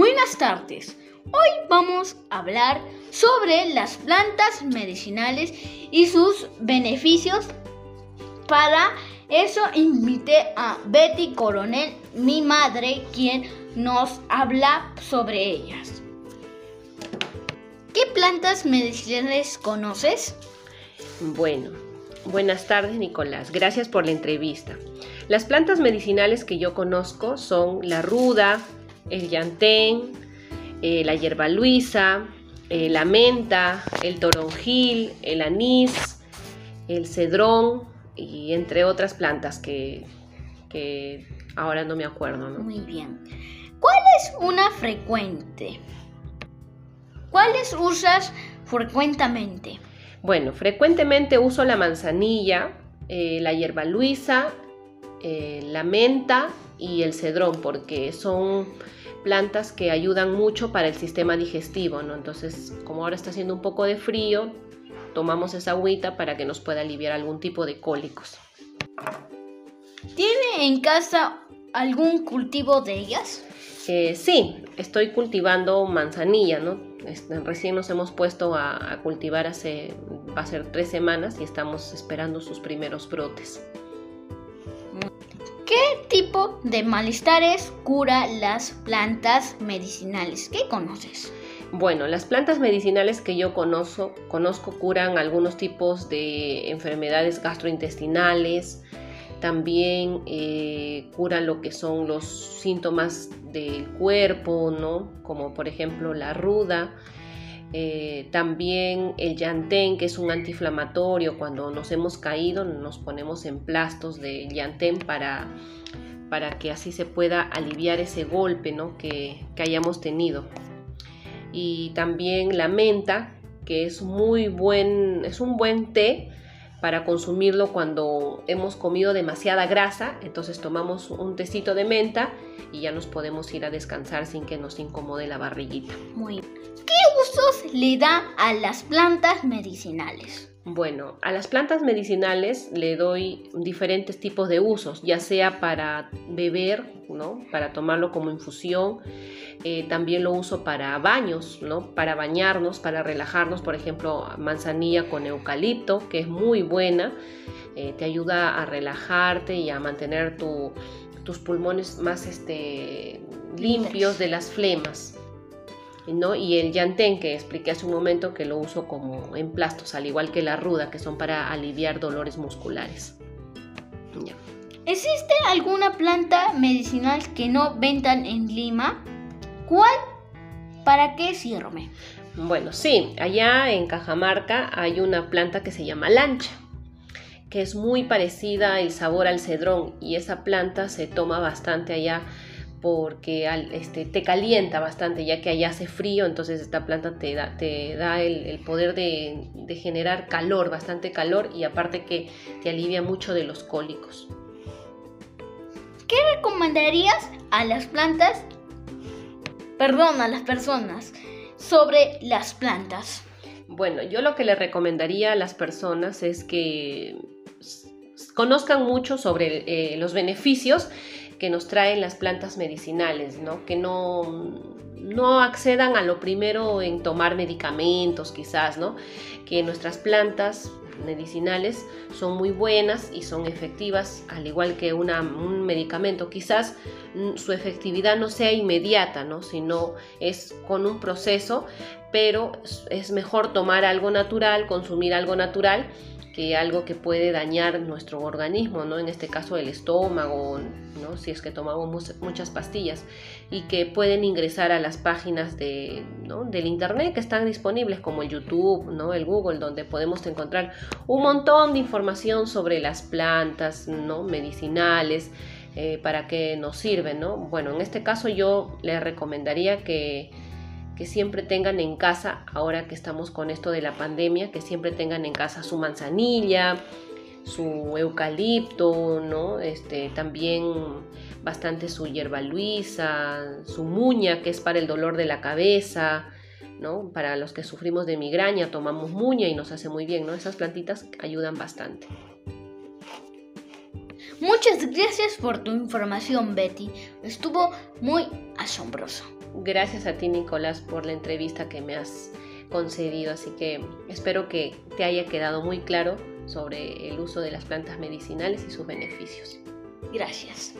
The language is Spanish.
Buenas tardes. Hoy vamos a hablar sobre las plantas medicinales y sus beneficios. Para eso invité a Betty Coronel, mi madre, quien nos habla sobre ellas. ¿Qué plantas medicinales conoces? Bueno, buenas tardes Nicolás, gracias por la entrevista. Las plantas medicinales que yo conozco son la ruda, el llantén, eh, la hierba luisa, eh, la menta, el toronjil, el anís, el cedrón y entre otras plantas que, que ahora no me acuerdo. Muy bien. ¿Cuál es una frecuente? ¿Cuáles usas frecuentemente? Bueno, frecuentemente uso la manzanilla, eh, la hierba luisa, la menta y el cedrón porque son plantas que ayudan mucho para el sistema digestivo, ¿no? Entonces, como ahora está haciendo un poco de frío, tomamos esa agüita para que nos pueda aliviar algún tipo de cólicos. ¿Tiene en casa algún cultivo de ellas? Eh, sí, estoy cultivando manzanilla, ¿no? recién nos hemos puesto a, a cultivar hace, va a ser tres semanas y estamos esperando sus primeros brotes. ¿Qué tipo de malestares cura las plantas medicinales? ¿Qué conoces? Bueno, las plantas medicinales que yo conozco, conozco curan algunos tipos de enfermedades gastrointestinales, también eh, curan lo que son los síntomas del cuerpo, ¿no? Como por ejemplo la ruda, eh, también el llantén, que es un antiinflamatorio, cuando nos hemos caído nos ponemos en plastos de llantén para, para que así se pueda aliviar ese golpe ¿no? que, que hayamos tenido. Y también la menta, que es muy buen, es un buen té para consumirlo cuando hemos comido demasiada grasa. Entonces tomamos un tecito de menta y ya nos podemos ir a descansar sin que nos incomode la barriguita. Muy ¿Qué usos le da a las plantas medicinales? Bueno, a las plantas medicinales le doy diferentes tipos de usos, ya sea para beber, ¿no? Para tomarlo como infusión, eh, también lo uso para baños, ¿no? Para bañarnos, para relajarnos, por ejemplo, manzanilla con eucalipto, que es muy buena, eh, te ayuda a relajarte y a mantener tus pulmones más este, limpios de las flemas. Y el llantén, que expliqué hace un momento que lo uso como en plastos, al igual que la ruda, que son para aliviar dolores musculares. ¿Existe alguna planta medicinal que no vendan en Lima? ¿Cuál? ¿Para qué sirve? Bueno, sí, allá en Cajamarca hay una planta que se llama lancha, que es muy parecida el sabor al cedrón y esa planta se toma bastante allá porque este, te calienta bastante, ya que allá hace frío, entonces esta planta te da, te da el, poder de, generar calor, bastante calor, y aparte que te alivia mucho de los cólicos. ¿Qué recomendarías a las plantas, perdón, a las personas, sobre las plantas? Bueno, yo lo que le recomendaría a las personas es que conozcan mucho sobre eh, los beneficios que nos traen las plantas medicinales, ¿no? Que no, no accedan a lo primero en tomar medicamentos quizás, ¿no? Que nuestras plantas medicinales son muy buenas y son efectivas, al igual que un medicamento. Quizás mm, su efectividad no sea inmediata, ¿no? sino es con un proceso, pero es mejor tomar algo natural, consumir algo natural que algo que puede dañar nuestro organismo, ¿no? En este caso el estómago, ¿no? Si es que tomamos muchas pastillas y que pueden ingresar a las páginas de, del internet que están disponibles como el YouTube, ¿no? El Google, donde podemos encontrar un montón de información sobre las plantas, ¿no? Medicinales, eh, para qué nos sirven, ¿no? Bueno, en este caso yo les recomendaría que que siempre tengan en casa, ahora que estamos con esto de la pandemia, que siempre tengan en casa su manzanilla, su eucalipto, ¿no? Este, también bastante su hierba luisa, su muña, que es para el dolor de la cabeza, ¿no? Para los que sufrimos de migraña, tomamos muña y nos hace muy bien, ¿no? Esas plantitas ayudan bastante. Muchas gracias por tu información, Betty. Estuvo muy asombroso. Gracias a ti, Nicolás, por la entrevista que me has concedido, así que espero que te haya quedado muy claro sobre el uso de las plantas medicinales y sus beneficios. Gracias.